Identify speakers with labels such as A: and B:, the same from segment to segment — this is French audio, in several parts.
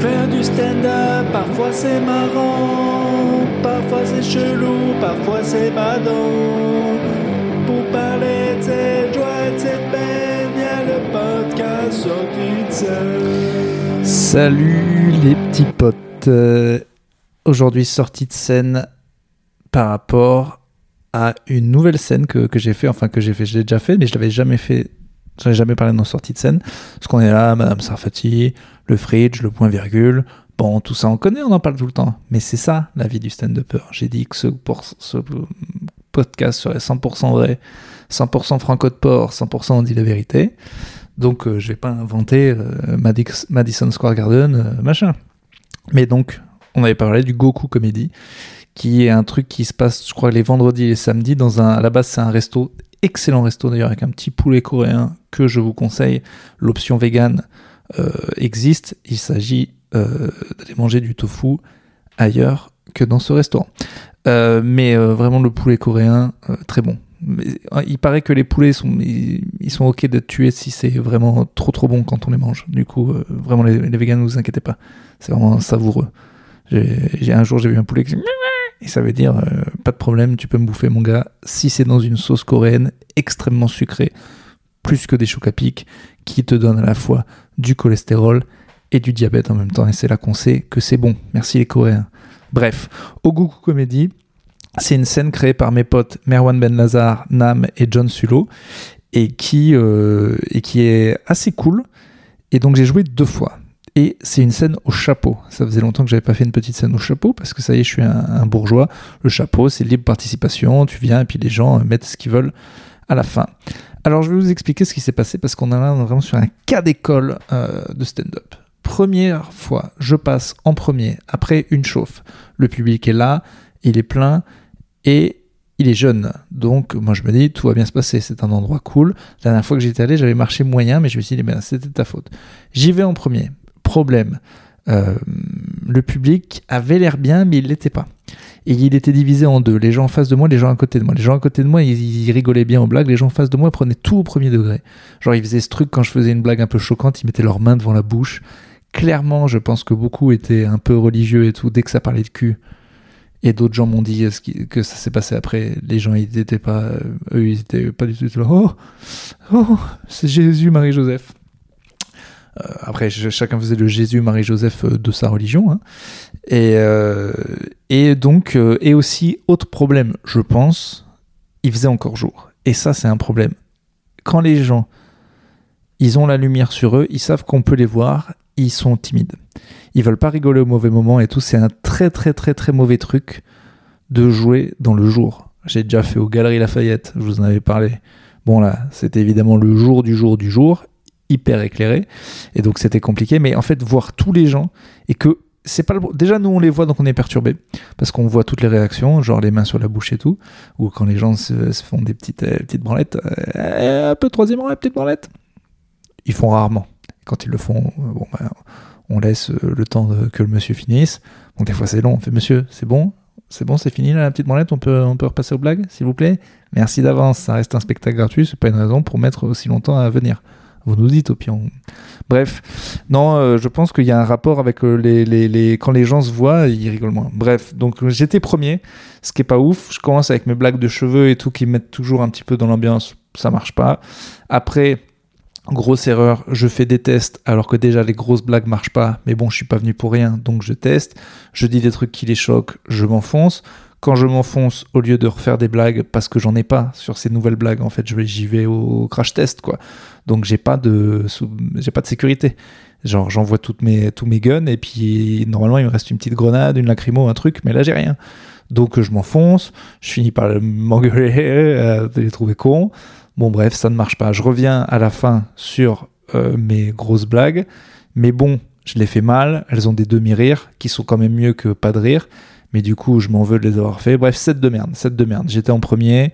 A: Faire du stand-up, parfois c'est marrant, parfois c'est chelou, parfois c'est badant. Pour parler de cette joie, de cette peine, y a le podcast sorti de.
B: Salut les petits potes. Euh, Aujourd'hui sortie de scène par rapport à une nouvelle scène que, que j'ai fait, enfin que j'ai fait, je l'ai déjà fait, mais je l'avais jamais fait, je n'avais jamais parlé de nos sorties de scène. Parce qu'on est là, Madame Sarfati, le fridge, le point virgule, bon, tout ça on connaît, on en parle tout le temps. Mais c'est ça la vie du stand-upper. J'ai dit que ce, podcast serait 100% vrai, 100% franco de port, 100% on dit la vérité. Donc euh, je vais pas inventer euh, Madison Square Garden, euh, machin. Mais donc, on avait parlé du Goku Comedy, qui est un truc qui se passe, je crois, les vendredis et les samedis dans un. À la base, c'est un resto, excellent resto d'ailleurs, avec un petit poulet coréen que je vous conseille. L'option vegan euh, existe. Il s'agit euh, d'aller manger du tofu ailleurs que dans ce restaurant. Euh, mais vraiment, le poulet coréen, très bon. Mais, il paraît que les poulets sont, ils, sont ok d'être tués si c'est vraiment trop trop bon quand on les mange. Du coup, vraiment les, les ne vous inquiétez pas, c'est vraiment savoureux. J'ai un jour j'ai vu un poulet qui et ça veut dire euh, pas de problème, tu peux me bouffer mon gars si c'est dans une sauce coréenne extrêmement sucrée, plus que des chocs à pic, qui te donne à la fois du cholestérol et du diabète en même temps. Et c'est là qu'on sait que c'est bon. Merci les Coréens. Bref, Ogoku Comedy, c'est une scène créée par mes potes Merwan Ben Lazar, Nam et John Sulo, et qui, euh, et qui est assez cool. Et donc j'ai joué deux fois. Et c'est une scène au chapeau. Ça faisait longtemps que j'avais pas fait une petite scène au chapeau parce que ça y est, je suis un, bourgeois. Le chapeau, c'est libre participation. Tu viens et puis les gens euh, mettent ce qu'ils veulent à la fin. Alors je vais vous expliquer ce qui s'est passé parce qu'on est là vraiment sur un cas d'école euh, de stand-up. Première fois, je passe en premier après une chauffe. Le public est là, il est plein et il est jeune. Donc moi je me dis tout va bien se passer, c'est un endroit cool. La dernière fois que j'étais allé, j'avais marché moyen, mais je me suis dit ben, c'était ta faute. J'y vais en premier. Problème. euh, le public avait l'air bien, mais il l'était pas. Et il était divisé en deux. Les gens en face de moi, les gens à côté de moi. Les gens à côté de moi, ils, ils rigolaient bien aux blagues. Les gens en face de moi prenaient tout au premier degré. Genre, ils faisaient ce truc quand je faisais une blague un peu choquante, ils mettaient leurs mains devant la bouche. Clairement, je pense que beaucoup étaient un peu religieux et tout. Dès que ça parlait de cul, et d'autres gens m'ont dit euh, que ça s'est passé après. Les gens, ils étaient pas, euh, eux, ils étaient pas du tout là. Oh, oh, c'est Jésus, Marie, Joseph. Euh, après, je- chacun faisait le Jésus, Marie, Joseph euh, de sa religion. hein. Et, euh, et donc, euh, et aussi, autre problème, je pense, il faisait encore jour. Et ça, c'est un problème. Quand les gens, ils ont la lumière sur eux, ils savent qu'on peut les voir, ils sont timides. Ils veulent pas rigoler au mauvais moment et tout. C'est un très, très, très, très mauvais truc de jouer dans le jour. J'ai déjà fait aux Galeries Lafayette, je vous en avais parlé. Bon, là, c'était évidemment le jour du jour du jour, hyper éclairé. Et donc, c'était compliqué. Mais en fait, voir tous les gens et que c'est pas le... déjà nous on les voit donc on est perturbé parce qu'on voit toutes les réactions genre les mains sur la bouche et tout. Ou quand les gens se, font des petites euh, petites branlettes euh, un peu troisième rang petite branlette ils font rarement. Quand ils le font euh, bon ben, on laisse le temps que le monsieur finisse. Bon des fois c'est long. On fait monsieur c'est bon? C'est bon c'est fini la petite branlette? On peut on peut repasser aux blagues s'il vous plaît? Merci d'avance. Ça reste un spectacle gratuit. C'est pas une raison pour mettre aussi longtemps à venir vous nous dites au pire bref non, euh, je pense qu'il y a un rapport avec euh, les, les, les- Quand les gens se voient, ils rigolent moins. Bref, donc j'étais premier, ce qui est pas ouf. Je commence avec mes blagues de cheveux et tout qui me mettent toujours un petit peu dans l'ambiance. Ça marche pas. Après, grosse erreur, je fais des tests alors que déjà les grosses blagues marchent pas. Mais bon, je suis pas venu pour rien, donc je teste. Je dis des trucs qui les choquent, je m'enfonce. Quand je m'enfonce, au lieu de refaire des blagues, parce que j'en ai pas sur ces nouvelles blagues, en fait, j'y vais au crash test, quoi. Donc j'ai pas de, j'ai pas de sécurité. Genre j'envoie toutes mes, tous mes guns et puis normalement il me reste une petite grenade, une lacrymo, un truc, mais là j'ai rien. Donc je m'enfonce, je finis par m'engueuler, euh, les trouver cons. Bon bref, ça ne marche pas. Je reviens à la fin sur euh, mes grosses blagues, mais bon, je les fais mal, elles ont des demi-rires qui sont quand même mieux que pas de rire, mais du coup je m'en veux de les avoir fait. Bref, set de merde, set de merde. J'étais en premier,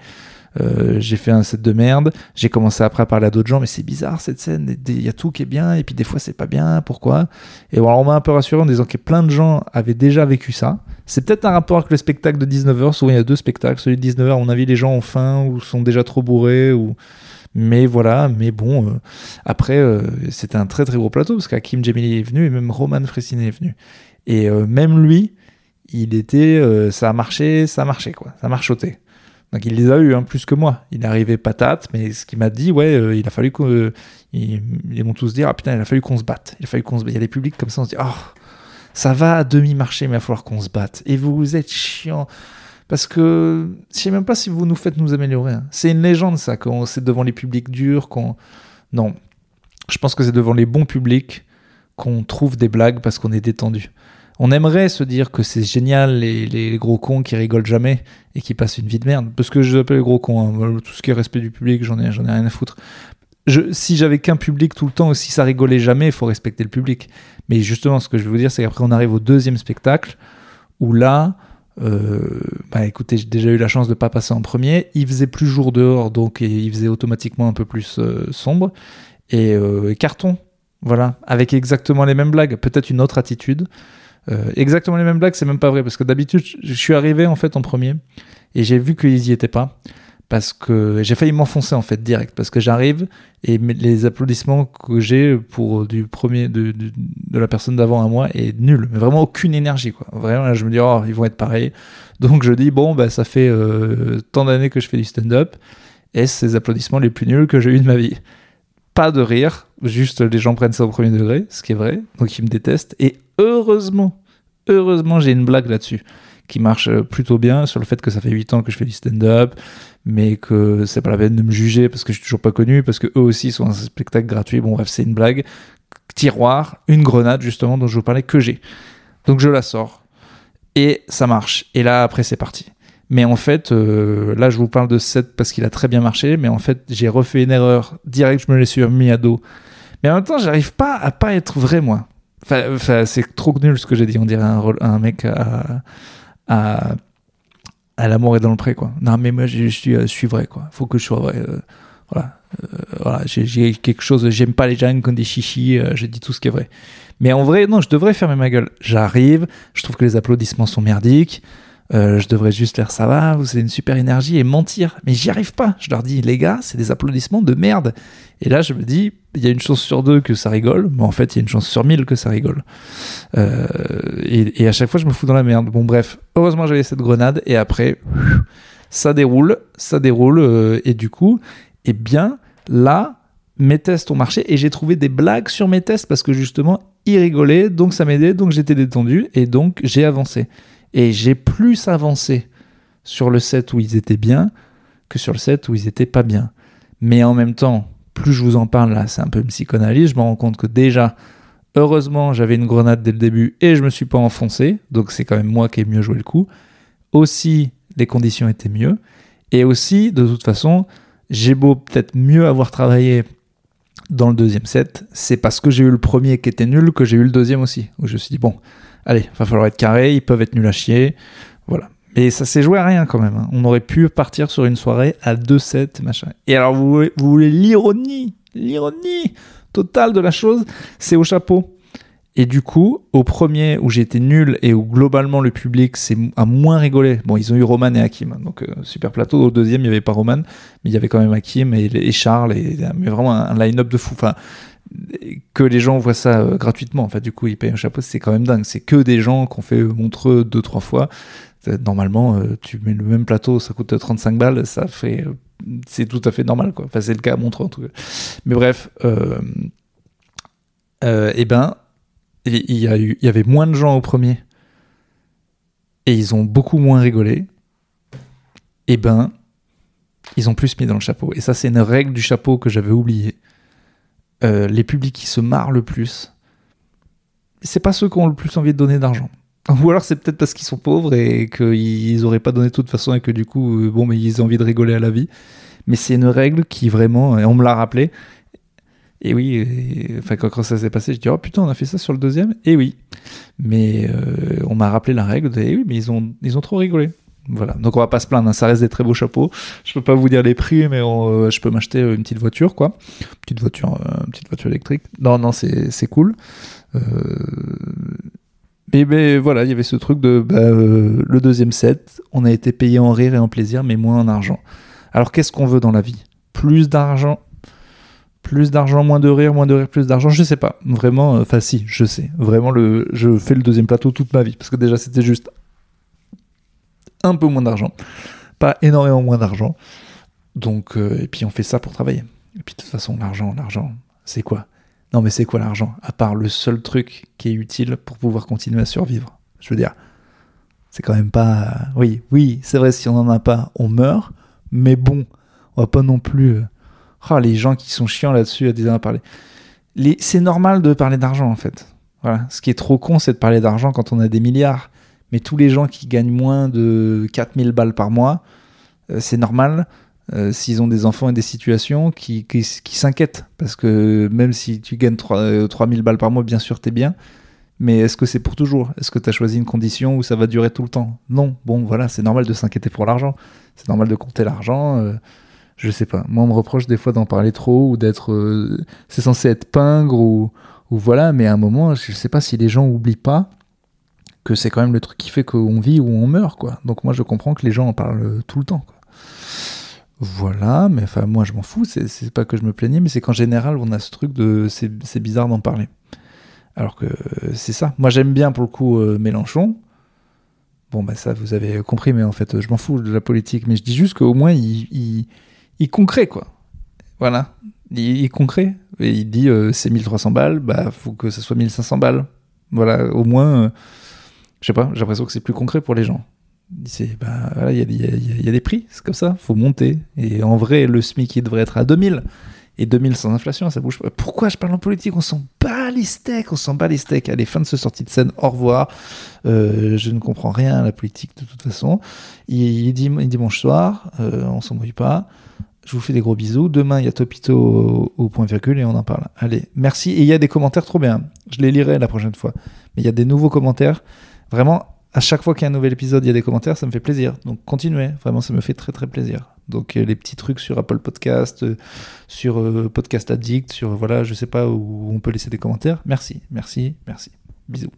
B: euh, j'ai fait un set de merde. J'ai commencé après à parler à d'autres gens, mais c'est bizarre cette scène. Il y a tout qui est bien, et puis des fois c'est pas bien. Pourquoi? Et alors, on m'a un peu rassuré en disant que plein de gens avaient déjà vécu ça. C'est peut-être un rapport avec le spectacle de 19h. Souvent il y a deux spectacles. Celui de 19h, à mon avis, les gens ont faim ou sont déjà trop bourrés. Ou... Mais voilà, mais bon, euh, après, euh, c'était un très très gros plateau parce qu'Hakim Djemili est venu et même Roman Fressinet est venu. Et même lui, il était, ça a marché, ça a marché quoi, ça a. Donc il les a eu hein, plus que moi. Il est arrivé patate, mais ce qu'il m'a dit, ouais, il a fallu qu'on. m'ont tous dit, ah putain, il a fallu qu'on se batte. Il a fallu qu'on se batte. Il y a des publics comme ça, on se dit, oh, ça va à demi-marché, mais il va falloir qu'on se batte. Et vous, vous êtes chiant. Parce que je sais même pas si vous nous faites nous améliorer. hein. C'est une légende, ça, quand c'est devant les publics durs, qu'on. Non. Je pense que c'est devant les bons publics qu'on trouve des blagues parce qu'on est détendu. On aimerait se dire que c'est génial les, gros cons qui rigolent jamais et qui passent une vie de merde. Parce que je les appelle les gros cons. hein. Tout ce qui est respect du public, j'en ai, rien à foutre. Si j'avais qu'un public tout le temps, si ça rigolait jamais, il faut respecter le public. Mais justement, ce que je veux vous dire, c'est qu'après, on arrive au deuxième spectacle où là, euh, bah écoutez, j'ai déjà eu la chance de pas passer en premier. Il faisait plus jour dehors, donc il faisait automatiquement un peu plus euh, sombre. Et euh, carton, voilà, avec exactement les mêmes blagues, peut-être une autre attitude. Euh, exactement les mêmes blagues, c'est même pas vrai, parce que d'habitude, je suis arrivé en fait en premier et j'ai vu qu'ils y étaient pas. Parce que j'ai failli m'enfoncer en fait direct, parce que j'arrive et les applaudissements que j'ai pour du premier de, de, de la personne d'avant à moi est nul, mais vraiment aucune énergie quoi. Vraiment là, je me dis oh ils vont être pareils, donc je dis bon bah ça fait euh, tant d'années que je fais du stand-up et c'est les applaudissements les plus nuls que j'ai eu de ma vie. Pas de rire, juste les gens prennent ça au premier degré, ce qui est vrai, donc ils me détestent et heureusement, heureusement j'ai une blague là-dessus qui marche euh, plutôt bien sur le fait que ça fait 8 ans que je fais du stand-up, mais que c'est pas la peine de me juger parce que je suis toujours pas connu, parce que eux aussi sont un spectacle gratuit. Bon, bref, c'est une blague. Tiroir, une grenade, justement, dont je vous parlais, que j'ai. Donc je la sors. Et ça marche. Et là, après, c'est parti. Mais en fait, euh, là, je vous parle de 7 parce qu'il a très bien marché, mais en fait, j'ai refait une erreur. Direct, je me l'ai mis à dos. Mais en même temps, j'arrive pas à pas être vrai, moi. C'est trop nul ce que j'ai dit. On dirait un, mec à, l'amour est dans le pré, quoi. Non, mais moi, je, euh, suis vrai, quoi. Faut que je sois vrai. euh, voilà. Euh, voilà. J'ai quelque chose. J'aime pas les gens qui ont des chichis. euh, je dis tout ce qui est vrai. Mais en vrai, non, je devrais fermer ma gueule. J'arrive. Je trouve que les applaudissements sont merdiques. Euh, je devrais juste faire ça va, vous avez une super énergie et mentir. Mais j'y arrive pas. Je leur dis, les gars, c'est des applaudissements de merde. Et là, je me dis, il y a une chance sur deux que ça rigole, mais en fait, il y a une chance sur mille que ça rigole. Euh, et, à chaque fois, je me fous dans la merde. Bon, bref, heureusement, j'avais cette grenade, et après, ça déroule, ça déroule, euh, et du coup, eh bien, là, mes tests ont marché, et j'ai trouvé des blagues sur mes tests parce que justement, ils rigolaient, donc ça m'aidait, donc j'étais détendu, et donc j'ai avancé. Et j'ai plus avancé sur le set où ils étaient bien que sur le set où ils étaient pas bien. Mais en même temps, plus je vous en parle là, c'est un peu une psychanalyse, je me rends compte que déjà, heureusement, j'avais une grenade dès le début et je me suis pas enfoncé, donc c'est quand même moi qui ai mieux joué le coup. Aussi, les conditions étaient mieux. Et aussi, de toute façon, j'ai beau peut-être mieux avoir travaillé dans le deuxième set, c'est parce que j'ai eu le premier qui était nul que j'ai eu le deuxième aussi. Où je me suis dit, bon, allez, va falloir être carré, ils peuvent être nuls à chier. Voilà. Et ça s'est joué à rien quand même. hein. On aurait pu partir sur une soirée à 2-7, machin. Et alors, vous voulez, l'ironie, l'ironie totale de la chose, c'est au chapeau. Et du coup, au premier où j'étais nul et où globalement le public s'est moins rigolé. Bon, ils ont eu Roman et Hakim, hein, donc euh, super plateau. Au deuxième, il n'y avait pas Roman, mais il y avait quand même Hakim et, et Charles, et, mais vraiment un, un line-up de fou. Enfin, que les gens voient ça euh, gratuitement. Enfin, du coup, ils payent un chapeau, c'est quand même dingue. C'est que des gens qu'on fait Montreux deux, trois fois. Euh, Normalement, euh, tu mets le même plateau, ça coûte 35 balles, ça fait. C'est tout à fait normal, quoi. Enfin, c'est le cas à Montreux, en tout cas. Mais bref, eh ben, il il y, a eu, il y avait moins de gens au premier. Et ils ont beaucoup moins rigolé. Eh ben, ils ont plus mis dans le chapeau. Et ça, c'est une règle du chapeau que j'avais oubliée. Euh, les publics qui se marrent le plus, c'est pas ceux qui ont le plus envie de donner d'argent. Ou alors c'est peut-être parce qu'ils sont pauvres et qu'ils auraient pas donné de toute façon et que du coup, euh, bon, mais ils ont envie de rigoler à la vie. Mais c'est une règle qui vraiment, et on me l'a rappelé. Et oui, et- enfin quand, ça s'est passé, je dis oh putain, on a fait ça sur le deuxième. Et oui, mais euh, on m'a rappelé la règle. De, et oui, mais ils ont, ils ont trop rigolé. Voilà, donc on va pas se plaindre, hein, ça reste des très beaux chapeaux. Je peux pas vous dire les prix, mais euh, je peux m'acheter une petite voiture, quoi. Petite voiture, euh, petite voiture électrique. Non, non, c'est cool. Euh, Mais, mais voilà, il y avait ce truc de bah, euh, le deuxième set, on a été payé en rire et en plaisir, mais moins en argent. Alors qu'est-ce qu'on veut dans la vie? Plus d'argent? Plus d'argent, moins de rire, moins de rire, plus d'argent, je sais pas. Vraiment, enfin si, je sais. Vraiment, le, je fais le deuxième plateau toute ma vie. Parce que déjà, c'était juste un peu moins d'argent. Pas énormément moins d'argent. Donc, euh, et puis on fait ça pour travailler. Et puis de toute façon, l'argent, l'argent, c'est quoi? Non mais c'est quoi l'argent? À part le seul truc qui est utile pour pouvoir continuer à survivre. Je veux dire, c'est quand même pas... Oui, oui, c'est vrai, si on n'en a pas, on meurt. Mais bon, on va pas non plus... Oh, les gens qui sont chiants là-dessus à déjà parler. Les... C'est normal de parler d'argent en fait. Voilà. Ce qui est trop con, c'est de parler d'argent quand on a des milliards. Mais tous les gens qui gagnent moins de 4000 balles par mois, euh, c'est normal euh, s'ils ont des enfants et des situations qui, qui, s'inquiètent. Parce que même si tu gagnes 3, 3000 euh, balles par mois, bien sûr, t'es bien. Mais est-ce que c'est pour toujours? Est-ce que tu as choisi une condition où ça va durer tout le temps? Non. Bon, voilà, c'est normal de s'inquiéter pour l'argent. C'est normal de compter l'argent. Euh, je sais pas. Moi, on me reproche des fois d'en parler trop ou d'être. c'est censé être pingre ou, ou voilà. Mais à un moment, je sais pas si les gens oublient pas que c'est quand même le truc qui fait qu'on vit ou on meurt, quoi. Donc moi, je comprends que les gens en parlent tout le temps, quoi. Voilà, mais enfin, moi je m'en fous, c'est pas que je me plaignais, mais c'est qu'en général, on a ce truc de. C'est bizarre d'en parler. Alors que c'est ça. Moi j'aime bien pour le coup euh, Mélenchon. Bon, bah ça vous avez compris, mais en fait, je m'en fous de la politique, mais je dis juste qu'au moins il, il, concret, quoi. Voilà. Il, il concret. Et il dit euh, c'est 1300 balles, bah faut que ça soit 1500 balles. Voilà, au moins, euh, je sais pas, j'ai l'impression que c'est plus concret pour les gens. Bah, il y, a des prix, c'est comme ça, faut monter. Et en vrai, le SMIC il devrait être à 2000. Et 2000 sans inflation, ça bouge pas. Pourquoi je parle en politique? On s'en bat les steaks, on s'en bat les steaks. Allez, fin de ce sortie de scène, au revoir. Euh, je ne comprends rien à la politique de toute façon. Il, dit, dimanche soir, euh, on s'en mouille pas. Je vous fais des gros bisous. Demain, il y a Topito au, au, point virgule et on en parle. Allez, merci. Et il y a des commentaires trop bien. Je les lirai la prochaine fois. Mais il y a des nouveaux commentaires. Vraiment, à chaque fois qu'il y a un nouvel épisode, il y a des commentaires, ça me fait plaisir. Donc continuez, vraiment, ça me fait très très plaisir. Donc euh, les petits trucs sur Apple Podcast, euh, sur euh, Podcast Addict, sur voilà, je sais pas où on peut laisser des commentaires. Merci, merci, merci. Bisous.